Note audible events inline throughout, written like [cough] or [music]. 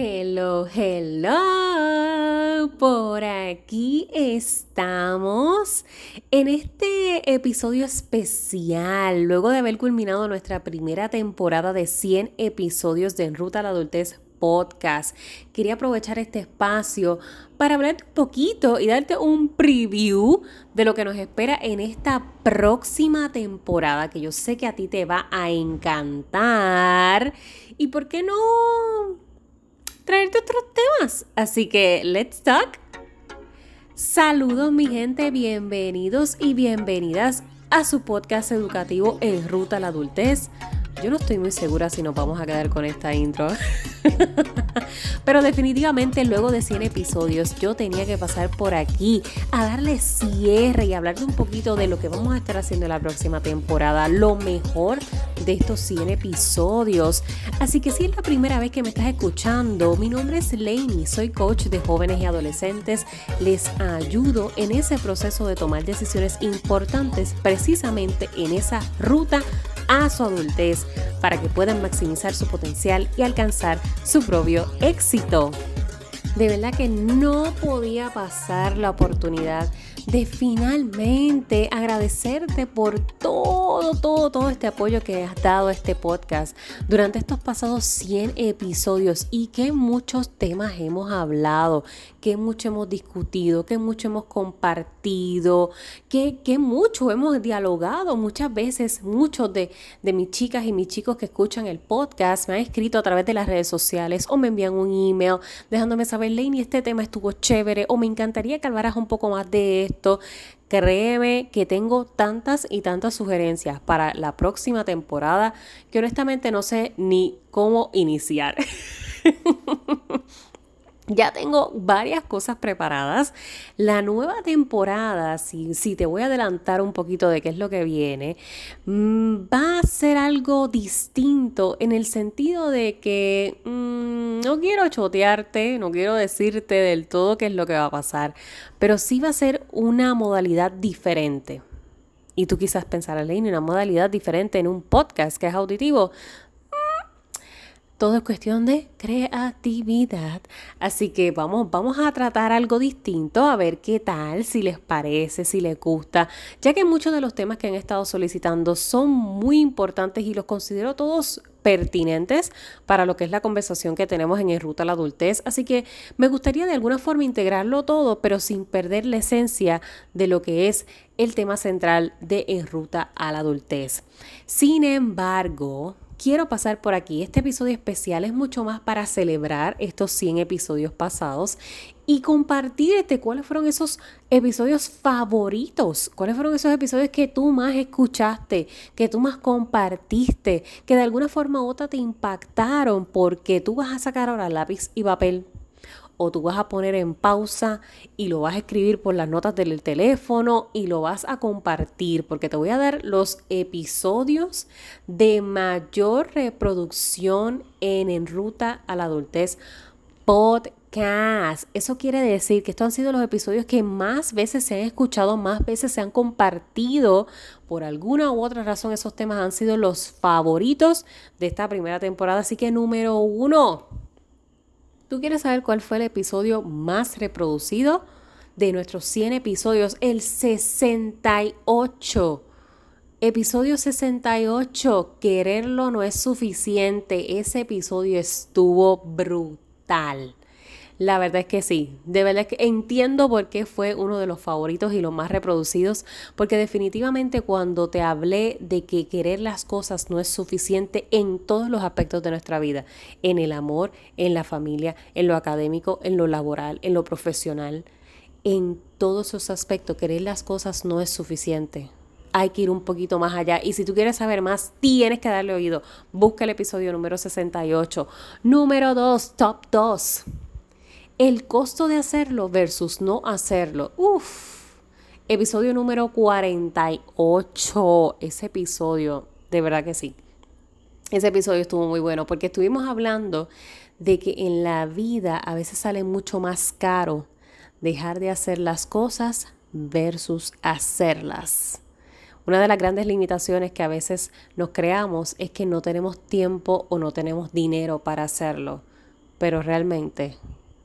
Hello, hello. Por aquí estamos en este episodio especial, luego de haber culminado nuestra primera temporada de 100 episodios de En Ruta a la Adultez podcast. Quería aprovechar este espacio para hablarte un poquito y darte un preview de lo que nos espera en esta próxima temporada que yo sé que a ti te va a encantar. ¿Y por qué no traerte otros temas? Así que, let's talk. Saludos mi gente, bienvenidos y bienvenidas a su podcast educativo En Ruta a la Adultez. Yo no estoy muy segura si nos vamos a quedar con esta intro. [laughs] Pero definitivamente luego de 100 episodios yo tenía que pasar por aquí a darle cierre y hablar un poquito de lo que vamos a estar haciendo en la próxima temporada, lo mejor de estos 100 episodios. Así que si es la primera vez que me estás escuchando, mi nombre es Lainey, soy coach de jóvenes y adolescentes. Les ayudo en ese proceso de tomar decisiones importantes precisamente en esa ruta a su adultez para que puedan maximizar su potencial y alcanzar su propio éxito. De verdad que no podía pasar la oportunidad de finalmente agradecerte por todo, todo, todo este apoyo que has dado a este podcast durante estos pasados 100 episodios y que muchos temas hemos hablado, que mucho hemos discutido, que mucho hemos compartido, que, que mucho hemos dialogado. Muchas veces, muchos de, de mis chicas y mis chicos que escuchan el podcast me han escrito a través de las redes sociales o me envían un email dejándome saber, Laney, este tema estuvo chévere o me encantaría que hablaras un poco más de esto Créeme que tengo tantas y tantas sugerencias para la próxima temporada que honestamente no sé ni cómo iniciar. [laughs] Ya tengo varias cosas preparadas. La nueva temporada, si, te voy a adelantar un poquito de qué es lo que viene, mm, va a ser algo distinto en el sentido de que mm, no quiero chotearte, no quiero decirte del todo qué es lo que va a pasar, pero sí va a ser una modalidad diferente. Y tú quizás pensar, en una modalidad diferente en un podcast que es auditivo. Todo es cuestión de creatividad. Así que vamos, vamos a tratar algo distinto, a ver qué tal, si les parece, si les gusta, ya que muchos de los temas que han estado solicitando son muy importantes y los considero todos pertinentes para lo que es la conversación que tenemos en En Ruta a la Adultez. Así que me gustaría de alguna forma integrarlo todo, pero sin perder la esencia de lo que es el tema central de En Ruta a la Adultez. Sin embargo, quiero pasar por aquí. Este episodio especial es mucho más para celebrar estos 100 episodios pasados y compartirte cuáles fueron esos episodios favoritos, cuáles fueron esos episodios que tú más escuchaste, que tú más compartiste, que de alguna forma u otra te impactaron porque tú vas a sacar ahora lápiz y papel o tú vas a poner en pausa y lo vas a escribir por las notas del teléfono y lo vas a compartir porque te voy a dar los episodios de mayor reproducción en En Ruta a la Adultez podcast. Eso quiere decir que estos han sido los episodios que más veces se han escuchado, más veces se han compartido. Por alguna u otra razón esos temas han sido los favoritos de esta primera temporada. Así que número uno ¿Tú quieres saber cuál fue el episodio más reproducido de nuestros 100 episodios? El 68. Episodio 68. Quererlo no es suficiente. Ese episodio estuvo brutal. La verdad es que sí, de verdad que entiendo por qué fue uno de los favoritos y los más reproducidos, porque definitivamente cuando te hablé de que querer las cosas no es suficiente en todos los aspectos de nuestra vida, en el amor, en la familia, en lo académico, en lo laboral, en lo profesional, en todos esos aspectos, querer las cosas no es suficiente hay que ir un poquito más allá. Y si tú quieres saber más, tienes que darle oído. Busca el episodio número 68. Número 2, top 2 el costo de hacerlo versus no hacerlo. Uf. Episodio número 48. Ese episodio, de verdad que sí. Ese episodio estuvo muy bueno porque estuvimos hablando de que en la vida a veces sale mucho más caro dejar de hacer las cosas versus hacerlas. Una de las grandes limitaciones que a veces nos creamos es que no tenemos tiempo o no tenemos dinero para hacerlo pero realmente,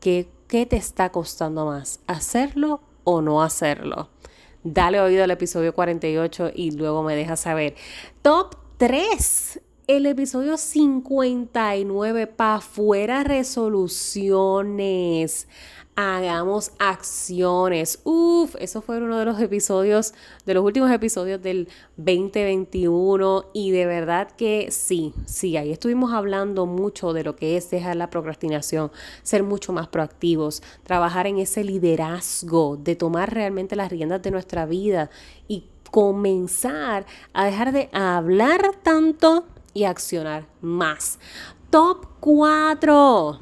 ¿qué, ¿qué te está costando más? ¿Hacerlo o no hacerlo? Dale oído al episodio 48 y luego me dejas saber. Top 3 el episodio 59, pa' fuera resoluciones. Hagamos acciones. Uf, eso fue uno de los episodios, de los últimos episodios del 2021. Y de verdad que sí, sí, ahí estuvimos hablando mucho de lo que es dejar la procrastinación, ser mucho más proactivos, trabajar en ese liderazgo, de tomar realmente las riendas de nuestra vida y comenzar a dejar de hablar tanto y accionar más. Top 4.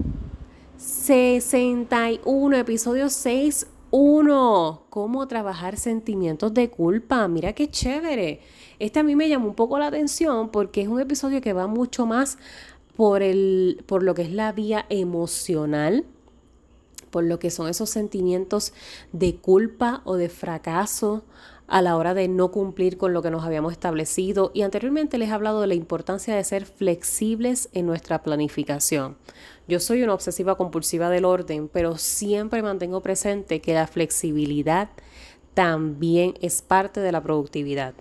61, episodio 6. 1. Cómo trabajar sentimientos de culpa. Mira qué chévere. Este a mí me llamó un poco la atención porque es un episodio que va mucho más por, el, por lo que es la vía emocional, por lo que son esos sentimientos de culpa o de fracaso a la hora de no cumplir con lo que nos habíamos establecido y anteriormente les he hablado de la importancia de ser flexibles en nuestra planificación. Yo soy una obsesiva compulsiva del orden, pero siempre mantengo presente que la flexibilidad también es parte de la productividad.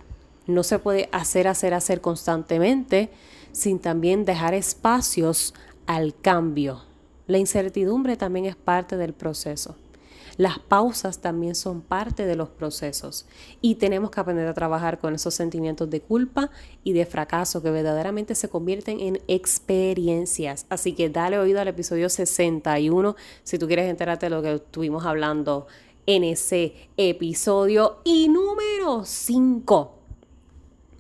No se puede hacer, hacer, hacer constantemente sin también dejar espacios al cambio. La incertidumbre también es parte del proceso. Las pausas también son parte de los procesos y tenemos que aprender a trabajar con esos sentimientos de culpa y de fracaso que verdaderamente se convierten en experiencias. Así que dale oído al episodio 61 si tú quieres enterarte de lo que estuvimos hablando en ese episodio. Y número 5.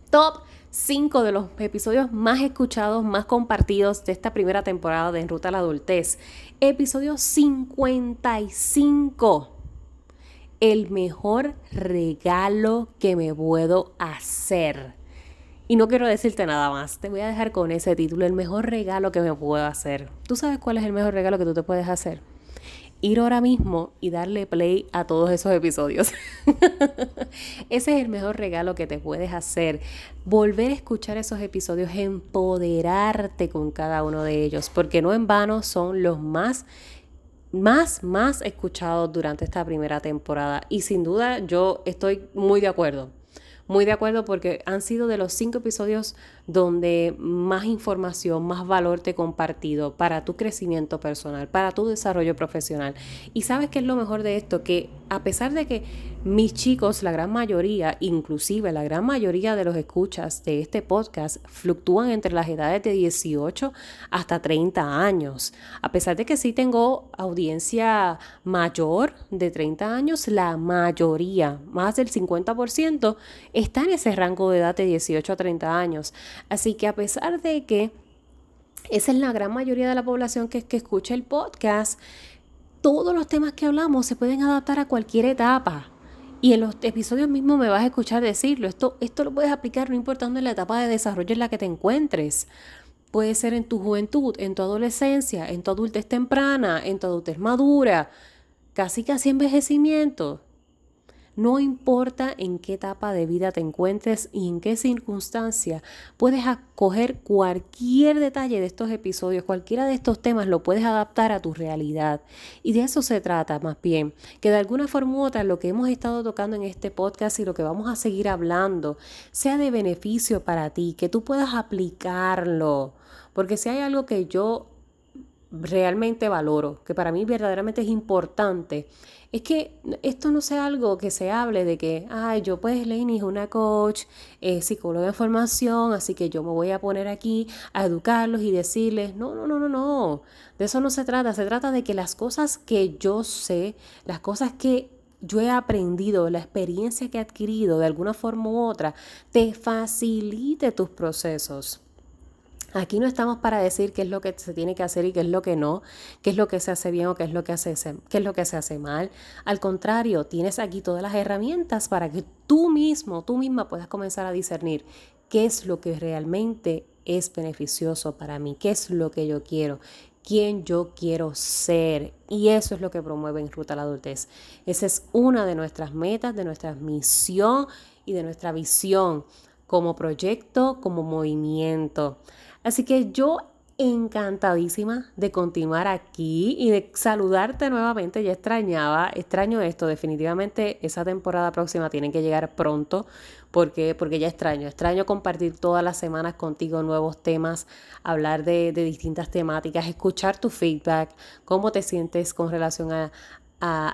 Top cinco de los episodios más escuchados, más compartidos de esta primera temporada de En Ruta a la Adultez. Episodio 55. El mejor regalo que me puedo hacer. Y no quiero decirte nada más, te voy a dejar con ese título, el mejor regalo que me puedo hacer. ¿Tú sabes cuál es el mejor regalo que tú te puedes hacer? Ir ahora mismo y darle play a todos esos episodios. [laughs] Ese es el mejor regalo que te puedes hacer. Volver a escuchar esos episodios, empoderarte con cada uno de ellos, porque no en vano son los más más, más escuchados durante esta primera temporada. Y sin duda yo estoy muy de acuerdo. Muy de acuerdo porque han sido de los cinco episodios donde más información, más valor te he compartido para tu crecimiento personal, para tu desarrollo profesional. Y sabes qué es lo mejor de esto, que a pesar de que mis chicos, la gran mayoría, inclusive la gran mayoría de los escuchas de este podcast, fluctúan entre las edades de 18 hasta 30 años. A pesar de que sí tengo audiencia mayor de 30 años, la mayoría, más del 50%, está en ese rango de edad de 18 a 30 años. Así que a pesar de que esa es la gran mayoría de la población que, que escucha el podcast, todos los temas que hablamos se pueden adaptar a cualquier etapa. Y en los episodios mismos me vas a escuchar decirlo. Esto, esto lo puedes aplicar no importando en la etapa de desarrollo en la que te encuentres. Puede ser en tu juventud, en tu adolescencia, en tu adultez temprana, en tu adultez madura, casi casi envejecimiento. No importa en qué etapa de vida te encuentres y en qué circunstancia, puedes acoger cualquier detalle de estos episodios, cualquiera de estos temas lo puedes adaptar a tu realidad. Y de eso se trata más bien, que de alguna forma u otra lo que hemos estado tocando en este podcast y lo que vamos a seguir hablando sea de beneficio para ti, que tú puedas aplicarlo. Porque si hay algo que yo realmente valoro, que para mí verdaderamente es importante, es que esto no sea algo que se hable de que, ay, yo pues Lenny es una coach, es psicóloga de formación, así que yo me voy a poner aquí a educarlos y decirles, no, no, no, no, no, de eso no se trata, se trata de que las cosas que yo sé, las cosas que yo he aprendido, la experiencia que he adquirido de alguna forma u otra, te facilite tus procesos. Aquí no estamos para decir qué es lo que se tiene que hacer y qué es lo que no, qué es lo que se hace bien o qué es lo que, hace, qué es lo que se hace mal. Al contrario, tienes aquí todas las herramientas para que tú mismo, tú misma puedas comenzar a discernir qué es lo que realmente es beneficioso para mí, qué es lo que yo quiero, quién yo quiero ser. Y eso es lo que promueve en Ruta a la Adultez. Esa es una de nuestras metas, de nuestra misión y de nuestra visión como proyecto, como movimiento. Así que yo encantadísima de continuar aquí y de saludarte nuevamente. Ya extrañaba, extraño esto. Definitivamente esa temporada próxima tiene que llegar pronto porque, porque ya extraño. Extraño compartir todas las semanas contigo nuevos temas, hablar de, de distintas temáticas, escuchar tu feedback, cómo te sientes con relación a,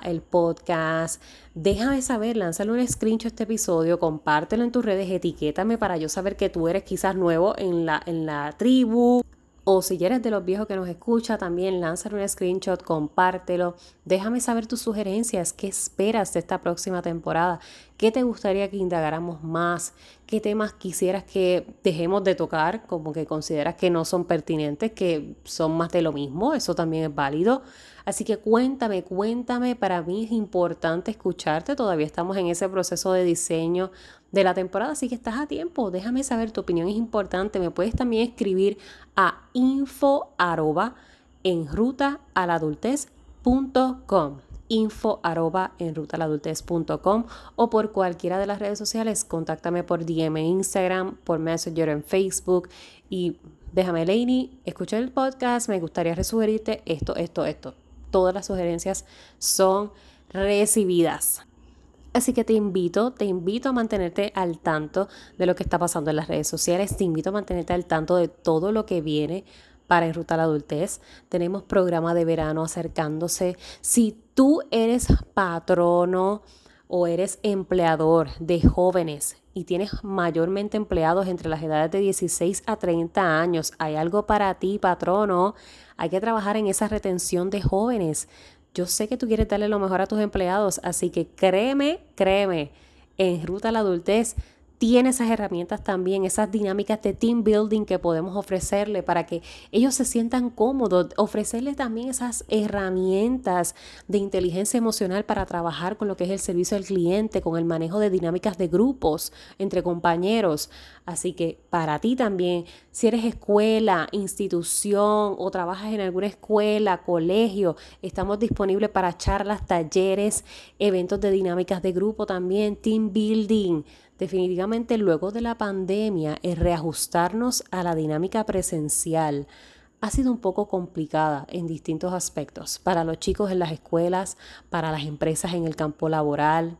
el podcast. Déjame saber, lánzale un screenshot a este episodio, compártelo en tus redes, etiquétame para yo saber que tú eres quizás nuevo en la, en la tribu. O si eres de los viejos que nos escucha, también lánzale un screenshot, compártelo. Déjame saber tus sugerencias. ¿Qué esperas de esta próxima temporada? ¿Qué te gustaría que indagáramos más? ¿Qué temas quisieras que dejemos de tocar? Como que consideras que no son pertinentes, que son más de lo mismo. Eso también es válido. Así que cuéntame, cuéntame, para mí es importante escucharte, todavía estamos en ese proceso de diseño de la temporada, así que estás a tiempo, déjame saber, tu opinión es importante, me puedes también escribir a info arroba en ruta a info arroba en o por cualquiera de las redes sociales, contáctame por DM en Instagram, por Messenger en Facebook y déjame, Lainey, escucha el podcast, me gustaría resugerirte esto, esto, esto. Todas las sugerencias son recibidas. Así que te invito, te invito a mantenerte al tanto de lo que está pasando en las redes sociales, te invito a mantenerte al tanto de todo lo que viene para Enrutar la Adultez. Tenemos programa de verano acercándose. Si tú eres patrono o eres empleador de jóvenes y tienes mayormente empleados entre las edades de 16 a 30 años, hay algo para ti, patrono. Hay que trabajar en esa retención de jóvenes. Yo sé que tú quieres darle lo mejor a tus empleados, así que créeme, créeme, en Ruta a la Adultez tiene esas herramientas también, esas dinámicas de team building que podemos ofrecerle para que ellos se sientan cómodos, ofrecerles también esas herramientas de inteligencia emocional para trabajar con lo que es el servicio al cliente, con el manejo de dinámicas de grupos entre compañeros. Así que para ti también, si eres escuela, institución o trabajas en alguna escuela, colegio, estamos disponibles para charlas, talleres, eventos de dinámicas de grupo también, team building Definitivamente luego de la pandemia, el reajustarnos a la dinámica presencial ha sido un poco complicada en distintos aspectos, para los chicos en las escuelas, para las empresas en el campo laboral.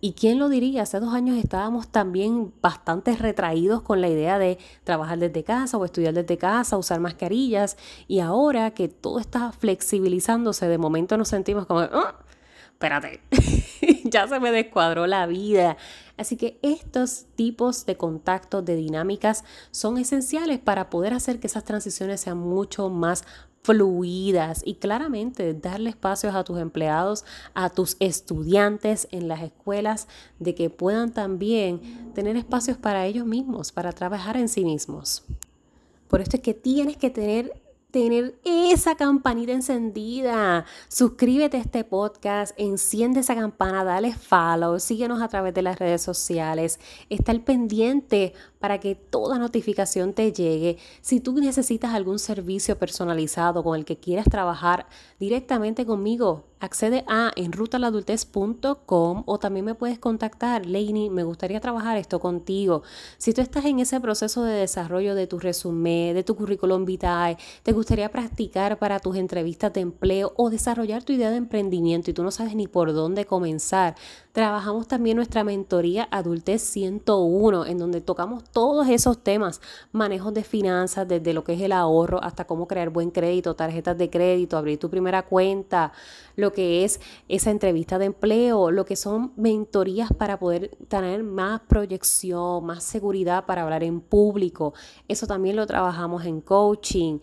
¿Y quién lo diría? Hace dos años estábamos también bastante retraídos con la idea de trabajar desde casa o estudiar desde casa, usar mascarillas. Y ahora que todo está flexibilizándose, de momento nos sentimos como, ah, espérate, [laughs] [laughs] ya se me descuadró la vida. Así que estos tipos de contactos, de dinámicas, son esenciales para poder hacer que esas transiciones sean mucho más fluidas y claramente darle espacios a tus empleados, a tus estudiantes en las escuelas, de que puedan también tener espacios para ellos mismos, para trabajar en sí mismos. Por esto es que tienes que tener tener esa campanita encendida. Suscríbete a este podcast, enciende esa campana, dale follow, síguenos a través de las redes sociales, está al pendiente para que toda notificación te llegue. Si tú necesitas algún servicio personalizado con el que quieras trabajar directamente conmigo, accede a enrutaladultez.com o también me puedes contactar, Lainey, me gustaría trabajar esto contigo. Si tú estás en ese proceso de desarrollo de tu resumen, de tu currículum vitae, te gustaría practicar para tus entrevistas de empleo o desarrollar tu idea de emprendimiento y tú no sabes ni por dónde comenzar, trabajamos también nuestra mentoría Adultez 101, en donde tocamos todos esos temas, manejos de finanzas, desde lo que es el ahorro hasta cómo crear buen crédito, tarjetas de crédito, abrir tu primera cuenta, lo que es esa entrevista de empleo, lo que son mentorías para poder tener más proyección, más seguridad para hablar en público. Eso también lo trabajamos en coaching.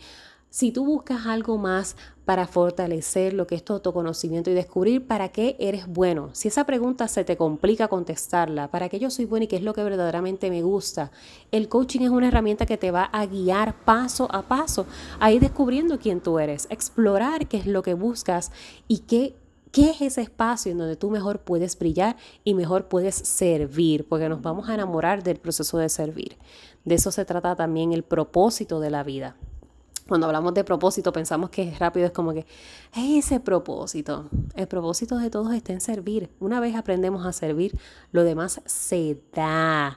Si tú buscas algo más para fortalecer lo que es tu autoconocimiento y descubrir para qué eres bueno, si esa pregunta se te complica contestarla, para qué yo soy bueno y qué es lo que verdaderamente me gusta, el coaching es una herramienta que te va a guiar paso a paso a ir descubriendo quién tú eres, explorar qué es lo que buscas y qué ¿Qué es ese espacio en donde tú mejor puedes brillar y mejor puedes servir? Porque nos vamos a enamorar del proceso de servir. De eso se trata también el propósito de la vida. Cuando hablamos de propósito pensamos que es rápido, es como que ese propósito. El propósito de todos está en servir. Una vez aprendemos a servir, lo demás se da.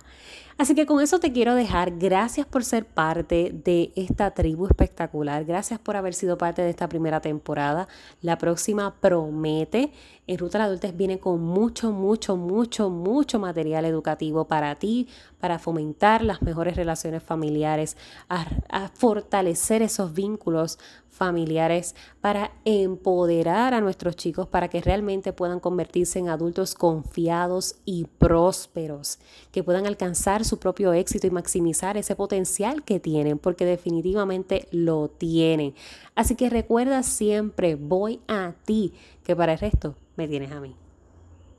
Así que con eso te quiero dejar. Gracias por ser parte de esta tribu espectacular. Gracias por haber sido parte de esta primera temporada. La próxima promete. En Ruta a la Adultez viene con mucho, mucho, mucho, mucho material educativo para ti, para fomentar las mejores relaciones familiares, a fortalecer esos vínculos familiares, para empoderar a nuestros chicos para que realmente puedan convertirse en adultos confiados y prósperos, que puedan alcanzar su propio éxito y maximizar ese potencial que tienen, porque definitivamente lo tienen. Así que recuerda siempre, voy a ti, que para el resto me tienes a mí.